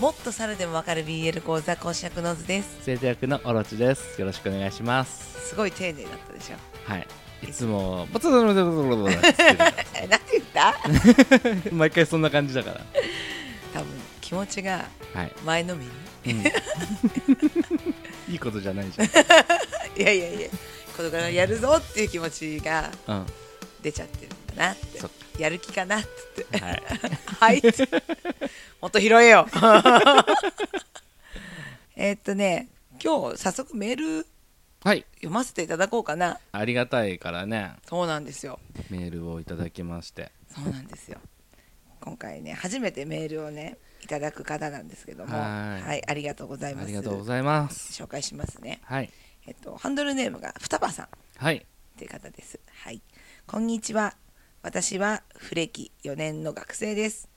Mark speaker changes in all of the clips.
Speaker 1: もっと猿でもわかる BL 講座講師役の図です。
Speaker 2: 生徒役のオロチです。よろしくお願いします。
Speaker 1: すごい丁寧だったでしょ。
Speaker 2: はい。いつも。バツバツバツバツバツバツ
Speaker 1: えなんて言った？
Speaker 2: 毎回そんな感じだから。
Speaker 1: 多分気持ちが
Speaker 2: はい、
Speaker 1: 前のめり？
Speaker 2: うん。いいことじゃないじゃん。
Speaker 1: いやいやいやこれからやるぞっていう気持ちが
Speaker 2: うん。
Speaker 1: 出ちゃってるんだなって。
Speaker 2: そっ
Speaker 1: やる気かなって言って。
Speaker 2: はい。
Speaker 1: はいもっと拾えよ。えーっとね今日早速メール
Speaker 2: はい。
Speaker 1: 読ませていただこうかな。
Speaker 2: ありがたいからね。
Speaker 1: そうなんですよ。
Speaker 2: メールをいただきまして。
Speaker 1: そうなんですよ。今回ね初めてメールをねいただく方なんですけども。
Speaker 2: はい。
Speaker 1: ありがとうございます。
Speaker 2: ありがとうございます。
Speaker 1: 紹介しますね。
Speaker 2: はい。
Speaker 1: えっとハンドルネームが双葉さん。
Speaker 2: はい。
Speaker 1: っていう方です。はい。こんにちは。私はフレキ4年の学生です。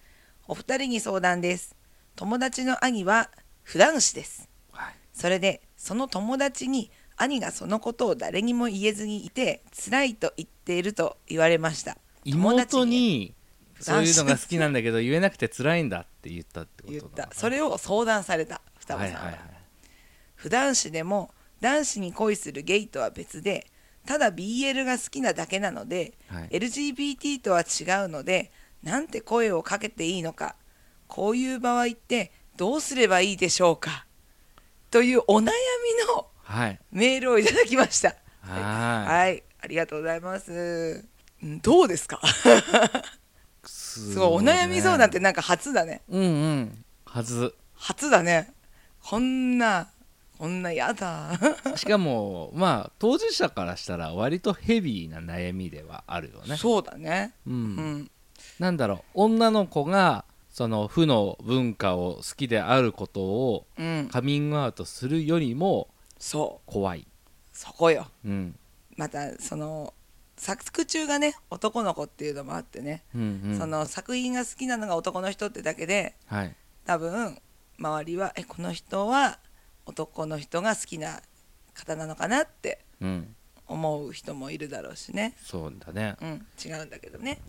Speaker 1: お二人に相談です。友達の兄は普段子です。
Speaker 2: はい
Speaker 1: それで、その友達に兄がそのことを誰にも言えずにいて、辛いと言っていると言われました。友達
Speaker 2: 妹にそういうのが好きなんだけど言えなくて辛いんだって言ったってこと
Speaker 1: 言っ
Speaker 2: だ。
Speaker 1: それを相談された、双葉さんは。
Speaker 2: はいはいはい
Speaker 1: 普段子でも男子に恋するゲイとは別でただ BL が好きなだけなので、
Speaker 2: はい。
Speaker 1: LGBT とは違うのでなんて声をかけていいのかこういう場合ってどうすればいいでしょうかというお悩みの
Speaker 2: はい。
Speaker 1: メールをいただきました。
Speaker 2: は
Speaker 1: はい。ありがとうございます。んどうですか？
Speaker 2: いす
Speaker 1: すごいお悩み相談ってなんか初だね。
Speaker 2: うんうん。はず
Speaker 1: 初だね。こんなこんなやだ。
Speaker 2: しかもまあ当事者からしたら割とヘビーな悩みではあるよね。
Speaker 1: そうだね。
Speaker 2: うん、
Speaker 1: うん。
Speaker 2: なんだろう。女の子がその負の文化を好きであることを
Speaker 1: うん。
Speaker 2: カミングアウトするよりも
Speaker 1: そう。
Speaker 2: 怖い、
Speaker 1: そこよ。
Speaker 2: うん。
Speaker 1: またその作中がね男の子っていうのもあってね、
Speaker 2: うんうん、
Speaker 1: その作品が好きなのが男の人ってだけで
Speaker 2: はい。
Speaker 1: 多分周りはえこの人は男の人が好きな方なのかなって
Speaker 2: うん。
Speaker 1: 思う人もいるだろうしね。
Speaker 2: そうだね。
Speaker 1: うん。違うんだけどね。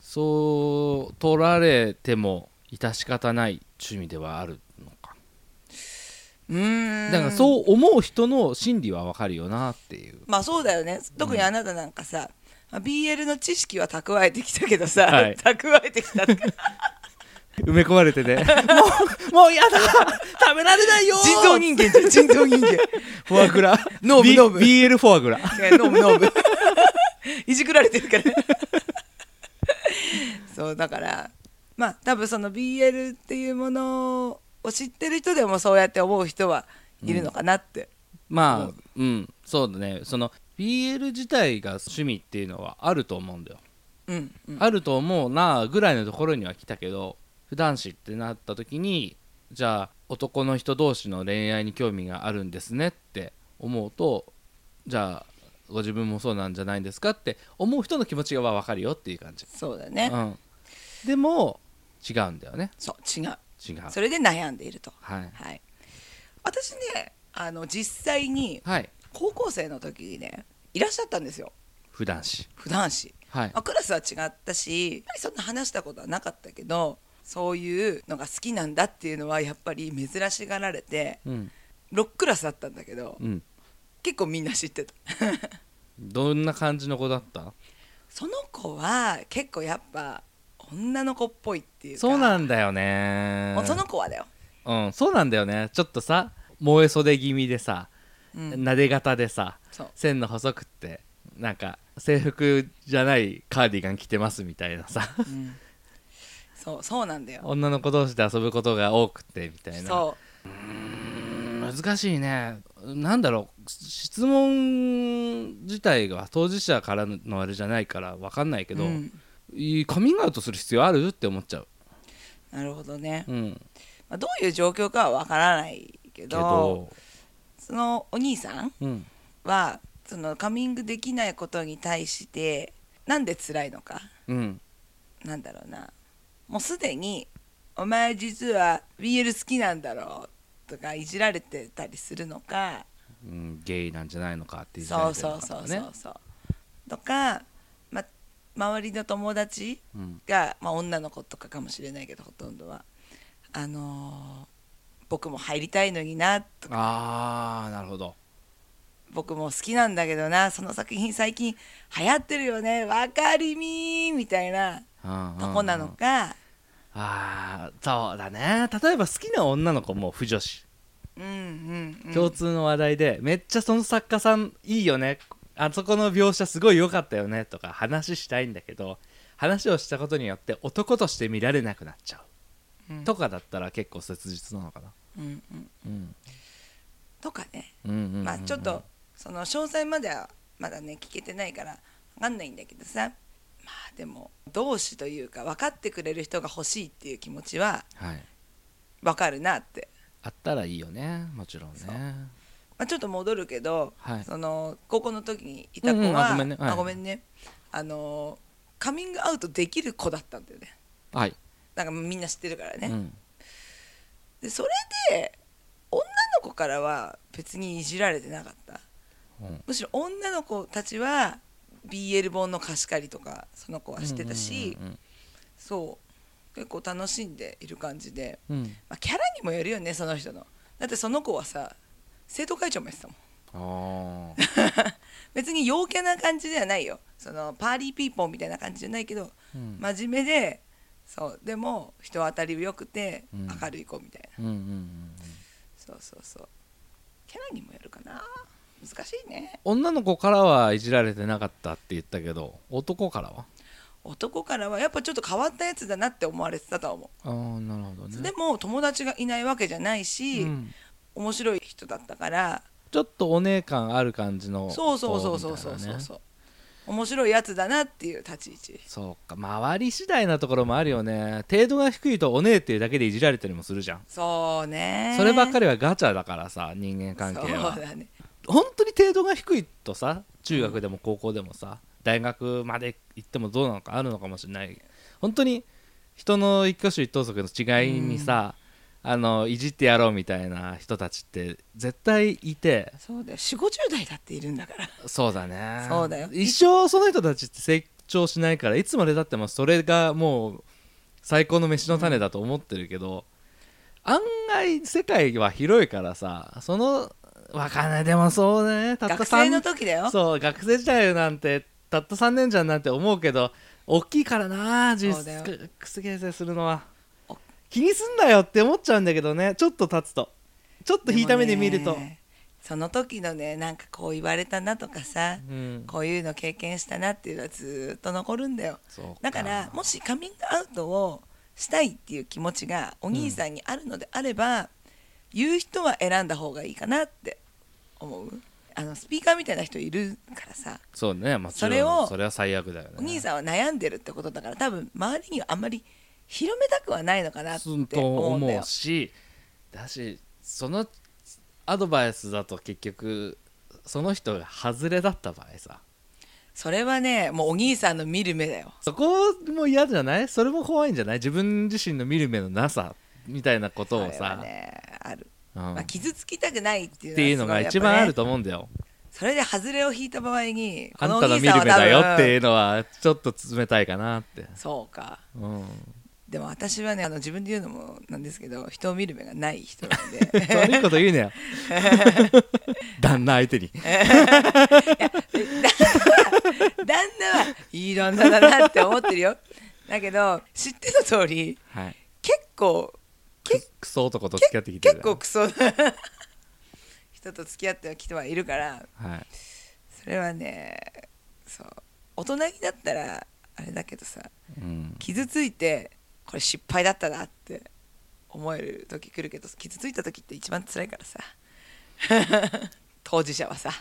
Speaker 2: そう取られても致し方ない趣味ではあるのか。
Speaker 1: うーん。
Speaker 2: だからそう思う人の心理はわかるよなっていう。
Speaker 1: まあそうだよね。特にあなたなんかさ、まあ BL の知識は蓄えてきたけどさ、
Speaker 2: はい。
Speaker 1: 蓄えてきたって
Speaker 2: 埋め込まれてね。もうもうやだ。食べられないよ。
Speaker 1: 人造人間人造 人間。
Speaker 2: フォアグラ。
Speaker 1: ノーブ
Speaker 2: B-
Speaker 1: ノーブ。
Speaker 2: BL フォアグラ。
Speaker 1: ノーブノーブ。いじくられてるから。そうだからまあ多分その BL っていうものを知ってる人でもそうやって思う人はいるのかなって、
Speaker 2: まあう。ん。そうだね。その BL 自体が趣味っていうのはあると思うんだよ、
Speaker 1: うんうん。
Speaker 2: あると思うなぐらいのところには来たけど普段子ってなった時にじゃあ男の人同士の恋愛に興味があるんですねって思うとじゃあご自分もそうなんじゃないんですかって思う人の気持ちが分かるよっていう感じ、
Speaker 1: そうだね、
Speaker 2: うん、でも違うんだよね。
Speaker 1: そう違う。
Speaker 2: 違う。
Speaker 1: それで悩んでいると。
Speaker 2: はい。
Speaker 1: はい。私ねあの実際に
Speaker 2: はい。
Speaker 1: 高校生の時にねいらっしゃったんですよ。
Speaker 2: 普段子
Speaker 1: 普段子
Speaker 2: はい。
Speaker 1: まあ、クラスは違ったしやっぱりそんな話したことはなかったけどそういうのが好きなんだっていうのはやっぱり珍しがられて
Speaker 2: うん。
Speaker 1: 6クラスだったんだけど
Speaker 2: うん。
Speaker 1: 結構みんな知ってた。
Speaker 2: どんな感じの子だった？
Speaker 1: その子は結構やっぱ女の子っぽいっていうか。
Speaker 2: そうなんだよね。
Speaker 1: その子はだよ、
Speaker 2: うんそうなんだよね。ちょっとさ燃え袖気味でさ
Speaker 1: うん、
Speaker 2: 撫で型でさ線の細くってなんか制服じゃないカーディガン着てますみたいなさ。
Speaker 1: うんそうそうなんだよ。
Speaker 2: 女の子同士で遊ぶことが多くてみたいな。
Speaker 1: そう。
Speaker 2: うん難しいね。なんだろう。質問自体が当事者からのあれじゃないから分かんないけど、
Speaker 1: うん。
Speaker 2: カミングアウトする必要ある？って思っちゃう、
Speaker 1: なるほどね、
Speaker 2: うん、
Speaker 1: まあ、どういう状況かはわからないけどそのお兄さん
Speaker 2: うん、
Speaker 1: はそのカミングできないことに対してなんで辛いのか
Speaker 2: うん、
Speaker 1: なんだろうなもうすでに「お前実は BL 好きなんだろう」とかいじられてたりするのか
Speaker 2: うん、ゲイなんじゃないのかっていう
Speaker 1: そうそうそうそうそう。とか、ま、周りの友達
Speaker 2: うん。
Speaker 1: が、まあ、女の子とかかもしれないけどほとんどは。あのー僕も入りたいのになとか。
Speaker 2: ああなるほど。
Speaker 1: 僕も好きなんだけどなその作品最近流行ってるよね。わかりみーみたいなとこなのか。
Speaker 2: ああそうだね。例えば好きな女の子も不女子、
Speaker 1: うんうんうん。
Speaker 2: 共通の話題でめっちゃその作家さんいいよね。あそこの描写すごい良かったよねとか話したいんだけど話をしたことによって男として見られなくなっちゃう、
Speaker 1: うん。
Speaker 2: とかだったら結構切実なのかな。
Speaker 1: うんうん。
Speaker 2: うん。
Speaker 1: とかね。
Speaker 2: うんうんうんうん。
Speaker 1: まあちょっとその詳細まではまだね聞けてないから分かんないんだけどさまあでも同志というか分かってくれる人が欲しいっていう気持ちは
Speaker 2: はい。
Speaker 1: 分かるなって、
Speaker 2: あったらいいよね。もちろん
Speaker 1: そう。
Speaker 2: ね
Speaker 1: まあ、ちょっと戻るけど、
Speaker 2: はい。
Speaker 1: その高校の時にいた子
Speaker 2: うんうん
Speaker 1: は、
Speaker 2: あごめんね。はい。
Speaker 1: あごめんね。あのカミングアウトできる子だったんだよね。
Speaker 2: はい、
Speaker 1: なんかみんな知ってるからね、
Speaker 2: うん。
Speaker 1: でそれで女の子からは別にいじられてなかった。
Speaker 2: うん。
Speaker 1: むしろ女の子たちは BL 本の貸し借りとかその子はしてたし、
Speaker 2: うん
Speaker 1: そう。結構楽しんでいる感じで、
Speaker 2: うん。うん
Speaker 1: まあ、キャラにもよるよねその人の。だってその子はさ生徒会長もやってたもん。別に陽キャな感じではないよ。そのパーリーピーポーみたいな感じじゃないけど
Speaker 2: うん。
Speaker 1: 真面目でそう。でも人当たり良くて
Speaker 2: うん。
Speaker 1: 明るい子みたいな、
Speaker 2: うんうんうん。
Speaker 1: そうそうそう。キャラにもよるかな難しいね。
Speaker 2: 女の子からはいじられてなかったって言ったけど男からは？
Speaker 1: 男からはやっぱちょっと変わったやつだなって思われてたとは思
Speaker 2: ああなるほど
Speaker 1: う、
Speaker 2: ね
Speaker 1: でも友達がいないわけじゃないし、
Speaker 2: うん。
Speaker 1: 面白い人だったから。
Speaker 2: ちょっとお姉感ある感じの
Speaker 1: そうそうそうそうそうそう。そう面白いやつだなっていう立ち位置。
Speaker 2: そうか周り次第なところもあるよね。程度が低いとお姉っていうだけでいじられたりもするじゃん。
Speaker 1: そうね。
Speaker 2: そればっか
Speaker 1: り
Speaker 2: りはガチャだからさ人間関係は。
Speaker 1: そうだね
Speaker 2: 本当に程度が低いとさ中学でも高校でもさ大学まで行ってもどうなのかあるのかもしれない。本当に人の一挙手一投足の違いにさ、あのいじってやろうみたいな人たちって絶対いて。
Speaker 1: そうだよ。4 5 0代だっているんだから。
Speaker 2: そうだね。
Speaker 1: そうだよ。
Speaker 2: 一生その人たちって成長しないからいつまでたってもそれがもう最高の飯の種だと思ってるけど、案外世界は広いからさそのわかんない。でもそうね。たった
Speaker 1: 学生の
Speaker 2: 3
Speaker 1: 時だよ。
Speaker 2: そう学生時代なんてたった3年じゃんなんて思うけど大きいからな実質。くす形成するのは。
Speaker 1: お。
Speaker 2: 気にすんなよって思っちゃうんだけどね。ちょっと経つと。ちょっと引いた目で見ると、
Speaker 1: その時のねなんかこう言われたなとかさ、
Speaker 2: うん。
Speaker 1: こういうの経験したなっていうのはずっと残るんだよ。だからもしカミングアウトをしたいっていう気持ちがお兄さんにあるのであれば、言う人は選んだ方がいいかなって思う？あのスピーカーみたいな人いるからさ。
Speaker 2: そうね。もちろん
Speaker 1: それを
Speaker 2: それは最悪だよね。
Speaker 1: お兄さんは悩んでるってことだから多分周りにはあんまり広めたくはないのかなって
Speaker 2: 思
Speaker 1: 思うんだよ。
Speaker 2: うしだしそのアドバイスだと結局その人が外れだった場合さ。
Speaker 1: それはねもうお兄さんの見る目だよ。
Speaker 2: そこも嫌じゃない？それも怖いんじゃない？自分自身の見る目のなさみたいなことを
Speaker 1: それは
Speaker 2: さ、
Speaker 1: ねある、
Speaker 2: うん
Speaker 1: まあ、傷つきたくないっていう
Speaker 2: っていうのが一番ある
Speaker 1: と
Speaker 2: と思うんだよ。
Speaker 1: それで外れを引いた場合に
Speaker 2: あんたの見る目だよっていううのはちょっと冷たいかなって、
Speaker 1: そうか。
Speaker 2: うん、
Speaker 1: でも私はねあの自分で言うのもなんですけど人を見る目がない人なんで。
Speaker 2: 悪いこと言うなよ。旦那相手に。
Speaker 1: 旦那はいい旦那だなって思ってるよ。だけど知っての通り
Speaker 2: はい。
Speaker 1: 結構
Speaker 2: ククソ男と付き合ってきてる
Speaker 1: 結構クソな人と付き合ってきてはいるから。
Speaker 2: はい。
Speaker 1: それはねそう。大人になったらあれだけどさ
Speaker 2: うん、
Speaker 1: 傷ついてこれ失敗だったなって思える時来るけど傷ついた時って一番辛いからさ。当事者はさ。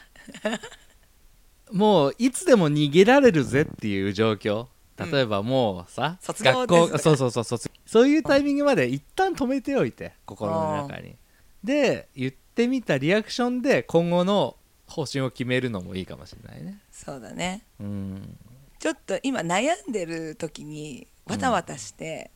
Speaker 2: もういつでも逃げられるぜっていう状況。例えばもうさ、
Speaker 1: 卒業
Speaker 2: 学校そうそうそう卒そういうタイミングまで一旦止めておいて心の中に。で言ってみたリアクションで今後の方針を決めるのもいいかもしれないね。
Speaker 1: そうだね。
Speaker 2: うん。
Speaker 1: ちょっと今悩んでる時にわたわたして、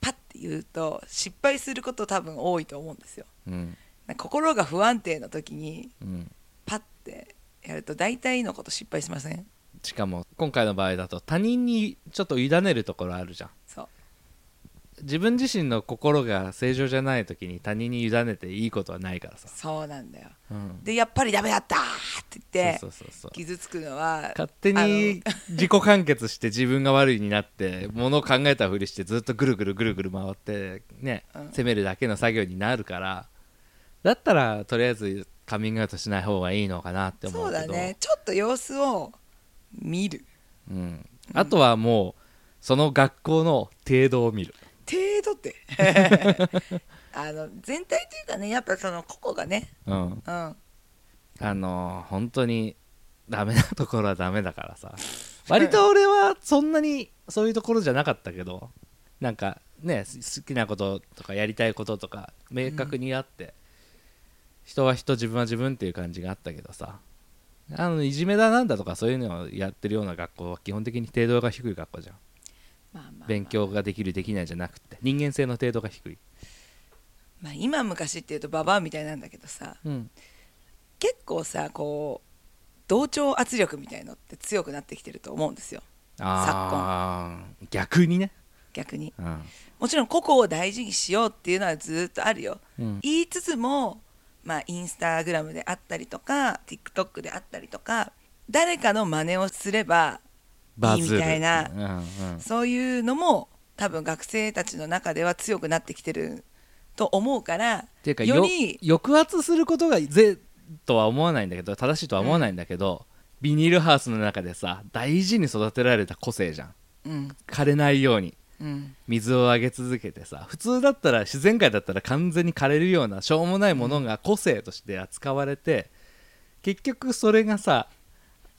Speaker 1: パッて言うと失敗すること多分多いと思うんですよ。
Speaker 2: うん。
Speaker 1: 心が不安定な時に
Speaker 2: うん。
Speaker 1: パッてやると大体のこと失敗しません？
Speaker 2: しかも今回の場合だと他人にちょっと委ねるところあるじゃん。
Speaker 1: そう
Speaker 2: 自分自身の心が正常じゃない時に他人に委ねていいことはないからさ、
Speaker 1: そうなんだよ。
Speaker 2: うん、
Speaker 1: でやっぱりダメだったって言って
Speaker 2: そうそうそうそう。
Speaker 1: 傷つくのは
Speaker 2: 勝手に自己完結して自分が悪いになってものを考えたふりしてずっとぐるぐるぐるぐる回ってね、
Speaker 1: うん。
Speaker 2: 責めるだけの作業になるからだったらとりあえずカミングアウトしない方がいいのかなって思
Speaker 1: そうう
Speaker 2: けど。
Speaker 1: だね。ちょっと様子を見る。
Speaker 2: うん、あとはもうその学校の程度を見る。
Speaker 1: 程度って。あの全体というかねやっぱその個々がね。
Speaker 2: うん。
Speaker 1: うん。
Speaker 2: あの本当にダメなところはダメだからさ。割と俺はそんなにそういうところじゃなかったけどなんかね好きなこととかやりたいこととか明確にあって、人は人自分は自分っていう感じがあったけどさ。あのいじめだなんだとかそういうのをやってるような学校は基本的に程度が低い学校じゃん
Speaker 1: まあまあまあ。
Speaker 2: 勉強ができるできないじゃなくて人間性の程度が低い、
Speaker 1: まあ今昔っていうとババアみたいなんだけどさ
Speaker 2: うん、
Speaker 1: 結構さこう同調圧力みたいのって強くなってきてると思うんですよ。
Speaker 2: ああ逆にね、
Speaker 1: 逆に。
Speaker 2: うん。
Speaker 1: もちろん個々を大事にしようっていうのはずっとあるよ。
Speaker 2: うん。
Speaker 1: 言いつつもまあインスタグラムであったりとか TikTok であったりとか誰かの真似をすればいいみたいな。
Speaker 2: うんうん。
Speaker 1: そういうのも多分学生たちの中では強くなってきてると思うから
Speaker 2: っていうかよ
Speaker 1: より
Speaker 2: 抑圧することがぜとは思わないんだけど正しいとは思わないんだけど、ビニールハウスの中でさ大事に育てられた個性じゃん。
Speaker 1: うん。
Speaker 2: 枯れないように。
Speaker 1: うん。
Speaker 2: 水をあげ続けてさ普通だったら自然界だったら完全に枯れるようなしょうもないものが個性として扱われて結局それがさ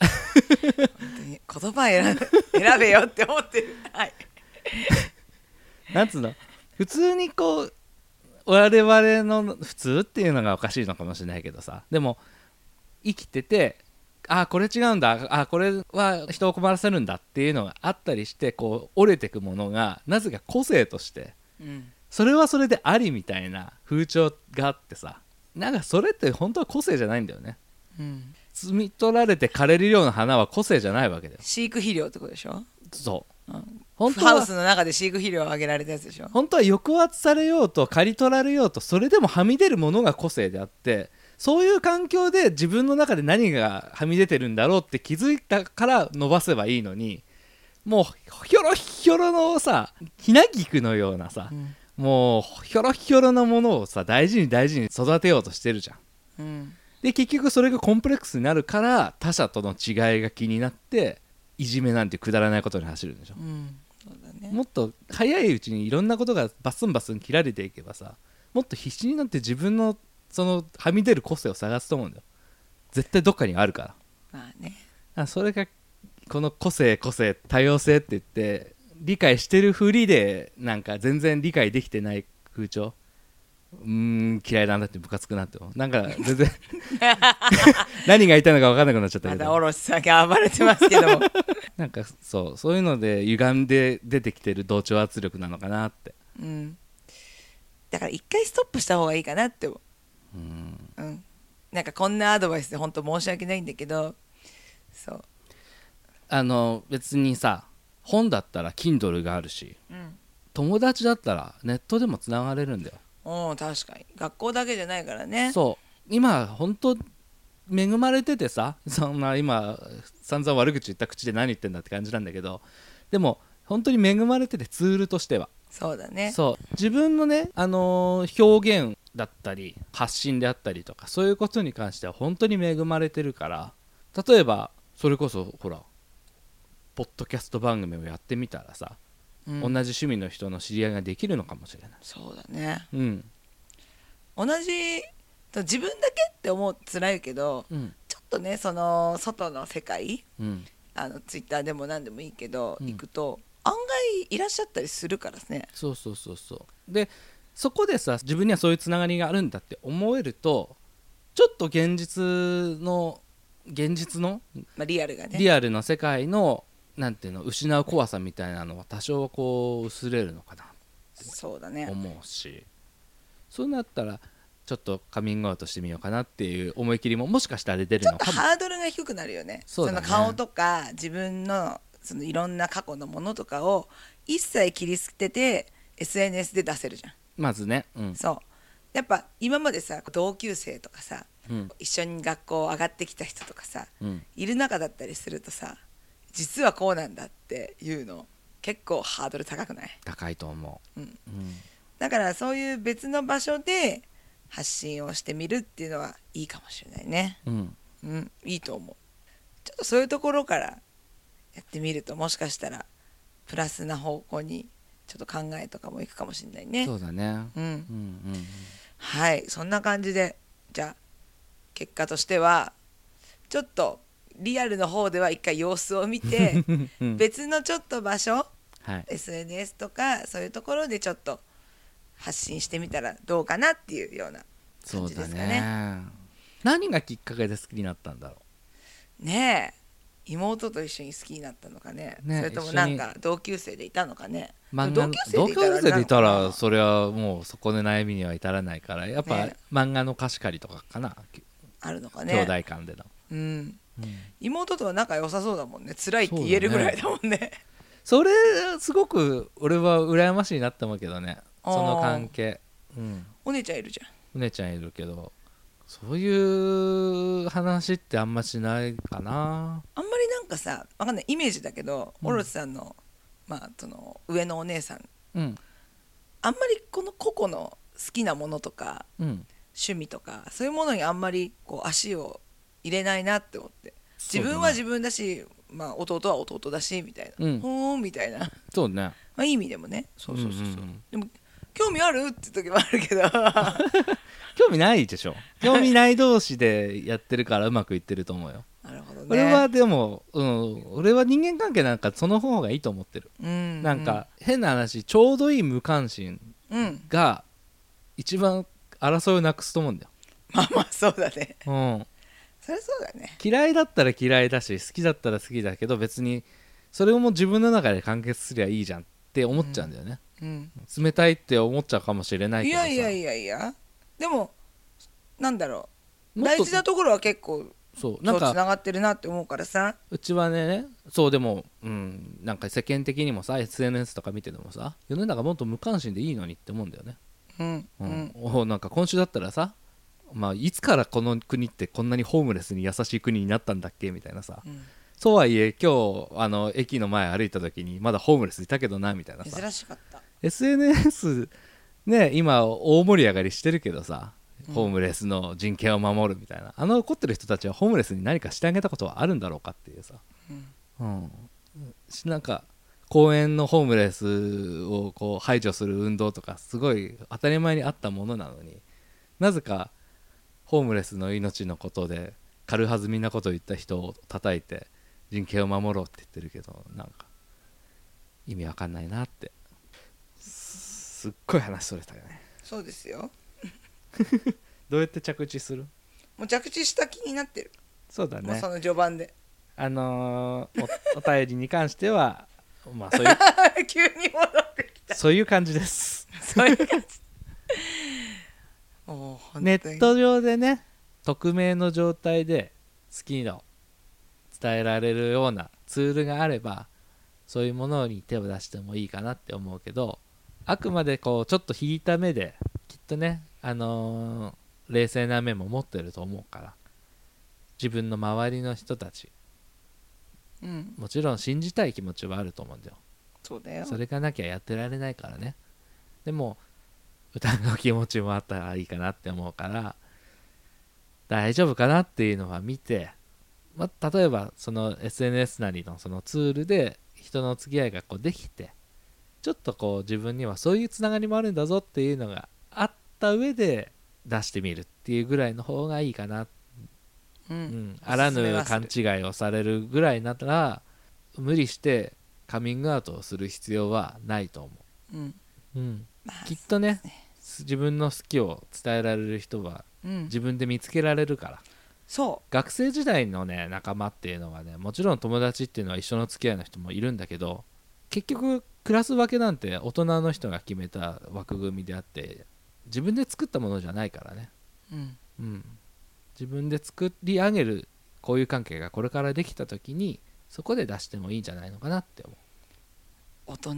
Speaker 1: 言葉選べ選べよって思ってる。はい。
Speaker 2: なんつうの？普通にこう我々の普通っていうのがおかしいのかもしれないけどさ。でも生きててあこれ違うんだ。あこれは人を困らせるんだっていうのがあったりしてこう折れてくものがなぜか個性として。
Speaker 1: うん。
Speaker 2: それはそれでありみたいな風潮があってさ。なんかそれって本当は個性じゃないんだよね。
Speaker 1: うん
Speaker 2: 摘み取られて枯れるような花は個性じゃないわけだよ。
Speaker 1: 飼育肥料ってことでしょ、
Speaker 2: そう。
Speaker 1: うん、
Speaker 2: 本当は
Speaker 1: ハウスの中で飼育肥料をあげられたやつでしょ？
Speaker 2: 本当は抑圧されようと刈り取られようとそれでもはみ出るものが個性であってそういう環境で自分の中で何がはみ出てるんだろうって気づいたから伸ばせばいいのにもうひょろひょろのさひな菊のようなさ
Speaker 1: うん。
Speaker 2: もうひょろひょろなものをさ大事に大事に育てようとしてるじゃん。
Speaker 1: うん
Speaker 2: で結局それがコンプレックスになるから他者との違いが気になっていじめなんてくだらないことに走るんでしょ。
Speaker 1: うん。そうだね。
Speaker 2: もっと早いうちにいろんなことがバスンバスン切られていけばさもっと必死になって自分のそのはみ出る個性を探すと思うんだよ。絶対どっかにあるから。
Speaker 1: まあね。
Speaker 2: あそれがこの個性個性多様性って言って理解してるふりでなんか全然理解できてない風潮うーん嫌いなんだってムカつくなってなんか 全然。何が言いたいのか分かんなくなっちゃったけど。
Speaker 1: まだおろしさんが暴れてますけども。
Speaker 2: なんかそうそういうので歪んで出てきてる同調圧力なのかなって。
Speaker 1: うん。だから一回ストップした方がいいかなって思う。
Speaker 2: うん。
Speaker 1: うん。なんかこんなアドバイスで本当申し訳ないんだけど。そう。
Speaker 2: あの別にさ本だったら Kindle があるし
Speaker 1: うん。
Speaker 2: 友達だったらネットでもつながれるんだよ
Speaker 1: お確かに。学校だけじゃないからね。
Speaker 2: そう。今本当恵まれててさそんな今散々悪口言った口で何言ってんだって感じなんだけどでも本当に恵まれててツールとしては。
Speaker 1: そうだね。
Speaker 2: そう。自分のね、あのー表現だったり発信であったりとかそういうことに関しては本当に恵まれてるから例えばそれこそほらポッドキャスト番組をやってみたらさ、
Speaker 1: うん。
Speaker 2: 同じ趣味の人の知り合いができるのかもしれない。
Speaker 1: そうだね。
Speaker 2: うん。
Speaker 1: 同じ自分だけって思うと辛いけど
Speaker 2: うん。
Speaker 1: ちょっとねその外の世界
Speaker 2: うん。
Speaker 1: あのツイッターでも何でもいいけど、
Speaker 2: うん。
Speaker 1: 行くと案外いらっしゃったりするからね。
Speaker 2: そうそうそうそう。でそこでさ自分にはそういうつながりがあるんだって思えるとちょっと現実の現実の
Speaker 1: まあ、リアルがね。
Speaker 2: リアルな世界のなんていうの失う怖さみたいなのは多少こう薄れるのかな
Speaker 1: そうだね。
Speaker 2: 思うし。そうなったらちょっとカミングアウトしてみようかなっていう思い切りももしかしたら出る
Speaker 1: ちょっと
Speaker 2: のかも
Speaker 1: ハードルが低くなるよね。
Speaker 2: そうだね。
Speaker 1: の顔とか自分のそのいろんな過去のものとかを一切切り捨てて SNS で出せるじゃん。
Speaker 2: まずね。うん。
Speaker 1: そう。やっぱ今までさ同級生とかさ
Speaker 2: うん。
Speaker 1: 一緒に学校上がってきた人とかさ
Speaker 2: うん。
Speaker 1: いる中だったりするとさ実はこうなんだっていうの結構ハードル高くない？
Speaker 2: 高いと思
Speaker 1: う。ん。
Speaker 2: ううん。
Speaker 1: だからそういう別の場所で発信をしてみるっていうのはいいかもしれないね。
Speaker 2: うん。
Speaker 1: うん。いいと思う。ちょっとそういうところからやってみるともしかしたらプラスな方向にちょっと考えとかもいくかもしれないね。
Speaker 2: そうだね。
Speaker 1: うん
Speaker 2: うんうん。
Speaker 1: はい。そんな感じでじゃあ結果としてはちょっとリアルの方では一回様子を見て別のちょっと場所
Speaker 2: はい。
Speaker 1: SNS とかそういうところでちょっと発信してみたらどうかなっていうような感じですかね。
Speaker 2: ね。何がきっかけで好きになったんだろ
Speaker 1: ねえ妹と一緒に好きになったのかね。
Speaker 2: ね
Speaker 1: それともなんか同級生でいたのかね。
Speaker 2: 同級
Speaker 1: 生でいたら
Speaker 2: それはもうそこで悩みには至らないからやっぱ
Speaker 1: ね
Speaker 2: 漫画の貸し借りとかかな？
Speaker 1: あるのか
Speaker 2: 兄
Speaker 1: ね
Speaker 2: 弟間での。
Speaker 1: うん
Speaker 2: うん。
Speaker 1: 妹とは仲良さそうだもんね。辛いって言えるぐらいだもんね。
Speaker 2: それすごく俺は羨ましいなって思うけどね。その関係。うん。
Speaker 1: お姉ちゃんいるじゃん。
Speaker 2: お姉ちゃんいるけどそういう話ってあんましないかな。
Speaker 1: あんまりなんかさわかんない。イメージだけど、
Speaker 2: うん。
Speaker 1: オロチさんのまあその上のお姉さん。
Speaker 2: うん。
Speaker 1: あんまりこの個々の好きなものとか
Speaker 2: うん。
Speaker 1: 趣味とかそういうものにあんまりこう足を入れないなって思って。自分は自分だし、まあ、弟は弟だしみたいな、
Speaker 2: うん。
Speaker 1: ほーんみたいな、ま
Speaker 2: そうね。
Speaker 1: あ、いい意味でもね。そうそうそうそう,、
Speaker 2: うんうんうん。
Speaker 1: でも興味あるって時もあるけど。
Speaker 2: 興味ないでしょ。興味ない同士でやってるからうまくいってると思うよ。
Speaker 1: なるほどね。
Speaker 2: 俺はでも、うん、俺は人間関係なんかその方がいいと思ってる、
Speaker 1: うん。
Speaker 2: なんか変な話ちょうどいい無関心
Speaker 1: うん。
Speaker 2: が一番争いをなくすと思うんだよ、
Speaker 1: まあまあそうだね。
Speaker 2: うん、
Speaker 1: そりゃそうだね。
Speaker 2: 嫌いだったら嫌いだし好きだったら好きだけど別にそれをもう自分の中で完結すりゃいいじゃんって思っちゃうんだよね、
Speaker 1: うん。
Speaker 2: 冷たいって思っちゃうかもしれない
Speaker 1: い
Speaker 2: けどさ。
Speaker 1: やいやいやいや。でもなんだろう。大事なところは結構
Speaker 2: そうなんか
Speaker 1: つながってるなって思うからさ。
Speaker 2: うちはねそうでもうんなんか世間的にもさ SNS とか見ててもさ世の中もっと無関心でいいのにって思うんだよね。
Speaker 1: うんう
Speaker 2: うんん、おなんか今週だったらさ、まあ、いつからこの国ってこんなにホームレスに優しい国になったんだっけみたいなさ。
Speaker 1: うん。
Speaker 2: そうはいえ今日あの駅の前歩いた時にまだホームレスいたけどなみたいなさ。
Speaker 1: 珍しかった。
Speaker 2: SNS ね今大盛り上がりしてるけどさ
Speaker 1: うん。
Speaker 2: ホームレスの人権を守るみたいな、あの怒ってる人たちはホームレスに何かしてあげたことはあるんだろうかっていうさ、
Speaker 1: うん。
Speaker 2: うん、しなんか公園のホームレスをこう排除する運動とかすごい当たり前にあったものなのになぜかホームレスの命のことで軽はずみなことを言った人を叩いて人権を守ろうって言ってるけどなんか意味わかんないなって。すすっごい話それたよね。
Speaker 1: そうですよ。
Speaker 2: どうやって着地する？
Speaker 1: もう着地した気になってる、
Speaker 2: そうだね。
Speaker 1: もうその序盤で。
Speaker 2: あのーお お便りに関してはまあそういう
Speaker 1: 急に戻ってきた。
Speaker 2: そういう感じです。
Speaker 1: そういう感じ
Speaker 2: ネット上でね匿名の状態で好きの伝えられるようなツールがあればそういうものに手を出してもいいかなって思うけどあくまでこうちょっと引いた目できっとねあのー冷静な目も持ってると思うから自分の周りの人たち。
Speaker 1: うん。
Speaker 2: もちろん信じたい気持ちはあると思うんだよ。
Speaker 1: そうだよ。
Speaker 2: それがなきゃやってられないからね。でも疑う気持ちもあったらいいかなって思うから大丈夫かなっていうのは見て、まあ、例えばその SNS なりのそのツールで人の付き合いがこうできてちょっとこう自分にはそういうつながりもあるんだぞっていうのがあった上で出してみるっていうぐらいの方がいいかな。
Speaker 1: う
Speaker 2: うん。ん、あらぬ勘違いをされるぐらいになったら無理してカミングアウトをする必要はないと思
Speaker 1: う。ん。
Speaker 2: う、うん、
Speaker 1: まあ
Speaker 2: きっとね自分の好きを伝えられる人は
Speaker 1: うん。
Speaker 2: 自分で見つけられるから。
Speaker 1: そ
Speaker 2: 学生時代のね仲間っていうのはねもちろん友達っていうのは一緒の付き合いの人もいるんだけど結局クラス分けなんて大人の人が決めた枠組みであって自分で作ったものじゃないからね。
Speaker 1: ううん。
Speaker 2: うん、自分で作り上げる交友関係がこれからできた時にそこで出してもいいんじゃないのかなって思
Speaker 1: 大人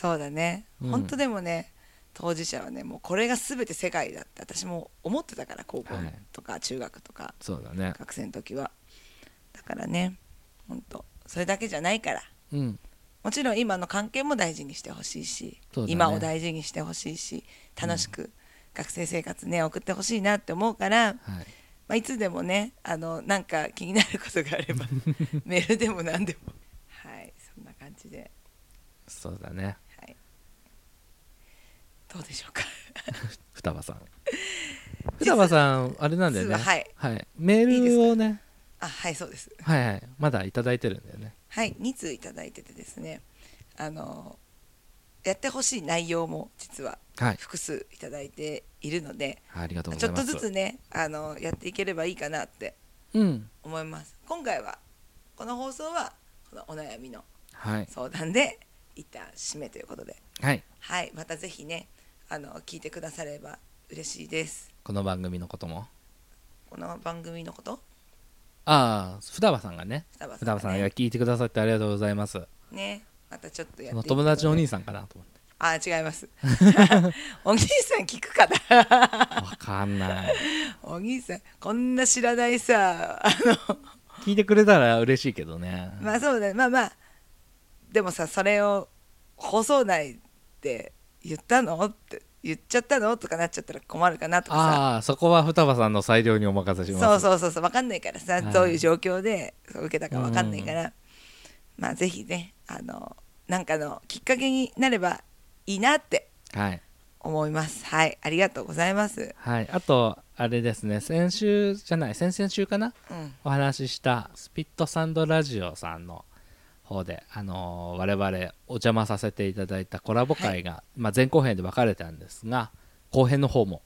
Speaker 1: そうだね、
Speaker 2: うん。
Speaker 1: 本当でもね当事者はねもうこれが全て世界だって私も思ってたから高校
Speaker 2: はい。
Speaker 1: とか中学とか
Speaker 2: そうだね。
Speaker 1: 学生の時は。だからね本当それだけじゃないから。
Speaker 2: うん。
Speaker 1: もちろん今の関係も大事にしてほしいし、
Speaker 2: ね。
Speaker 1: 今を大事にしてほしいし楽しく学生生活ね送ってほしいなって思うから、
Speaker 2: はい。
Speaker 1: まあ、いつでもねあのなんか気になることがあれば メールでも何でも。はいそんな感じで、
Speaker 2: そうだね。
Speaker 1: はい、どうでしょうか。
Speaker 2: 双葉さん。双葉さんあれなんだよね。
Speaker 1: 実ははい。
Speaker 2: はい、メールをね。
Speaker 1: あはいそうです。
Speaker 2: はいはい。まだいただいてるんだよね。
Speaker 1: はい2通いただいててですね。あのやってほしい内容も実は
Speaker 2: はい。
Speaker 1: 複数いただいているので、
Speaker 2: ありがとうご
Speaker 1: ちょっとずつねあのやっていければいいかなって
Speaker 2: うん。
Speaker 1: 思います。今回はこの放送はこのお悩みの
Speaker 2: はい。
Speaker 1: 相談で一旦締めということで。
Speaker 2: はい。
Speaker 1: はい。またぜひねあの聞いてくだされば嬉しいです。
Speaker 2: この番組のことも？
Speaker 1: この番組のこと？
Speaker 2: ああ双葉さんがね。
Speaker 1: 双葉
Speaker 2: 双葉さんが
Speaker 1: ね。
Speaker 2: 聞いてくださってありがとうございます。
Speaker 1: ねまたちょっとやって
Speaker 2: 友達のお兄さんかなと思って。
Speaker 1: あ違います。お兄さん聞くかな？
Speaker 2: わかんない。
Speaker 1: お兄さんこんな知らないさ。あの
Speaker 2: 聞いてくれたら嬉しいけどね。
Speaker 1: まあそうだね。まあまあでもさそれを放送内で言ったの？って言っちゃったの？とかなっちゃったら困るかなとかさ。
Speaker 2: ああそこは双葉さんの裁量にお任せします。
Speaker 1: そうそうそうそう分かんないからさ、
Speaker 2: はい。
Speaker 1: どういう状況で受けたか分かんないから、まあぜひねあのなんかのきっかけになればいいなって
Speaker 2: はい。
Speaker 1: 思います。はいありがとうございます。
Speaker 2: はいあとあれですね先週じゃない先々週かな？
Speaker 1: うん。
Speaker 2: お話ししたスピットサンドラジオさんの方で、あのー我々お邪魔させていただいたコラボ会が、まあ、前後編で分かれたんですが後編の方も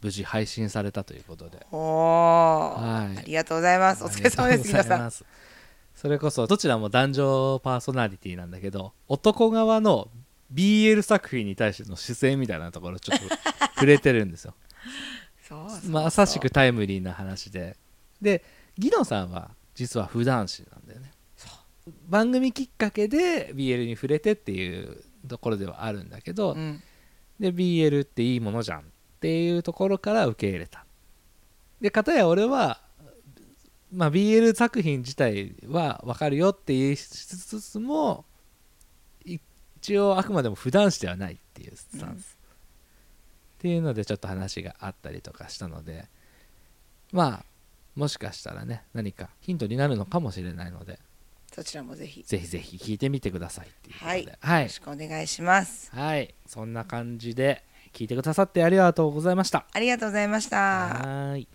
Speaker 2: 無事配信されたということで。
Speaker 1: おお、
Speaker 2: はい。
Speaker 1: ありがとうございます。お疲れ様です皆さん。
Speaker 2: それこそどちらも男女パーソナリティなんだけど男側の BL 作品に対しての姿勢みたいなところちょっと触れてるんですよ。まさしくタイムリーな話で。でギノさんは実は普段師なんだよね番組きっかけで BL に触れてっていうところではあるんだけど、
Speaker 1: うん。
Speaker 2: で BL っていいものじゃんっていうところから受け入れた。で片や俺は、まあ、BL 作品自体は分かるよって言いつつもい一応あくまでも普段師ではないっていうスタンス、っていうのでちょっと話があったりとかしたのでまあもしかしたらね何かヒントになるのかもしれないので
Speaker 1: そちらもぜひ。
Speaker 2: ぜひぜひ聞いてみてくださいっていうことで。
Speaker 1: はい、
Speaker 2: はい。
Speaker 1: よろしくお願いします。
Speaker 2: はい、そんな感じで聞いてくださってありがとうございました。
Speaker 1: ありがとうございました。
Speaker 2: はーい。